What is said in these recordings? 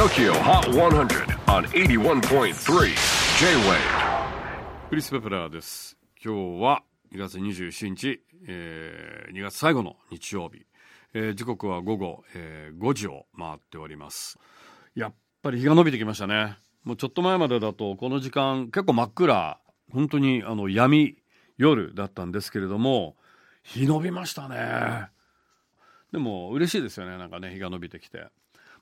TOKYO HOT 100 on 81.3 J-WAVE. クリス・ペプラーです。今日は2月27日、えー、2月最後の日曜日、えー、時刻は午後、えー、5時を回っております。やっぱり日が伸びてきましたね。もうちょっと前までだとこの時間結構真っ暗本当にあの闇夜だったんですけれども日伸びましたね。でも嬉しいですよね。なんかね日が伸びてきて。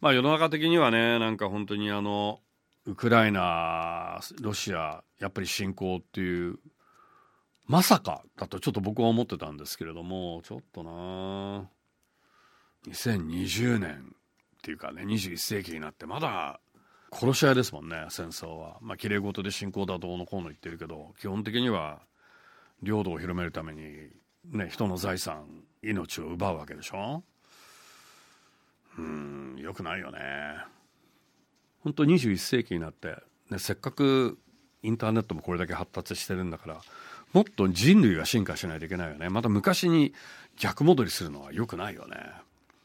まあ世の中的にはねなんか本当にあのウクライナロシアやっぱり侵攻っていうまさかだとちょっと僕は思ってたんですけれどもちょっとな2020年っていうかね21世紀になってまだ殺し合いですもんね戦争は。まあきれい事で侵攻だどうのこうの言ってるけど基本的には領土を広めるためにね人の財産命を奪うわけでしょ？うん。よくないよね。本当21世紀になって、ね、せっかくインターネットもこれだけ発達してるんだからもっと人類が進化しないといけないよね。また昔に逆戻りするのはよくないよね。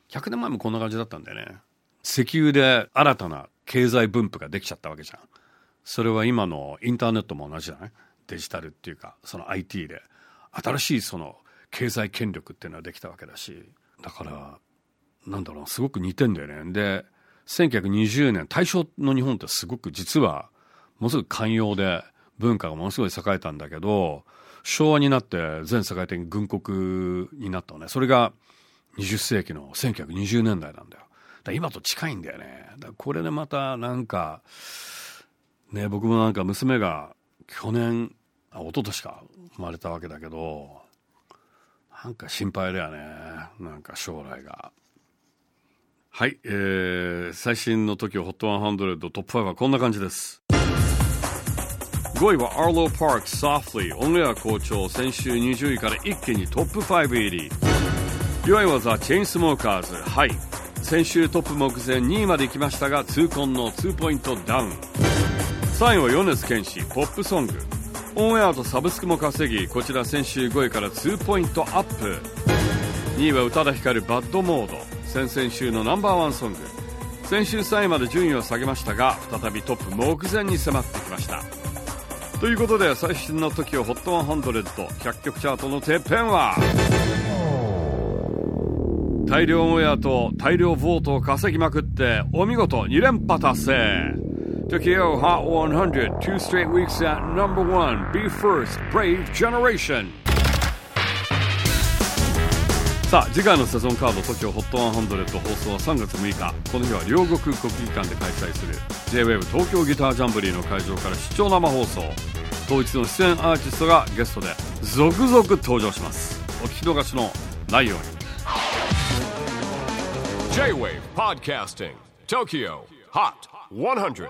100年前もこんな感じだったんだよね。石油で新たな経済分布ができちゃったわけじゃん。それは今のインターネットも同じじゃない？デジタルっていうかその IT で。新しいその経済権力っていうのはできたわけだし。だからなんだろうすごく似てんだよね。で1920年大正の日本ってすごく実はものすごく寛容で文化がものすごい栄えたんだけど昭和になって全世界的に軍国になったのね。それが20世紀の1920年代なんだよ。だ今と近いんだよね。だこれでまたなんかね僕もなんか娘が去年あ一昨年か生まれたわけだけどなんか心配だよね。なんか将来が。はい、えー、最新の TOKIO HOT100 トップ5はこんな感じです。5位は Arlo Park Softly オンエア好調先週20位から一気にトップ5入り。4位は The Chainsmokers はい先週トップ目前2位まで来ましたが痛恨の2ポイントダウン。3位は米津玄師ポップソング。オンエアとサブスクも稼ぎこちら先週5位から2ポイントアップ。2位は宇多田ヒカルバッドモード。先々週のナンバーワンソング。先週3位まで順位を下げましたが再びトップ目前に迫ってきました。ということで最新の TOKIOHOT100100 曲チャートのてっぺんは大量オンエアと大量ボートを稼ぎまくってお見事2連覇達成。Tokyo Hot 100 two straight weeks at number one Be First Brave Generation さあ次回のセゾンカード TOKIOHOT100 放送は3月6日。この日は両国国技館で開催する。J-WAVE 東京ギタージャンブリーの会場から出張生放送。当日の出演アーティストがゲストで続々登場します。お聞き逃しのないように。J-WAVE PODCASTING TOKYO HOT 100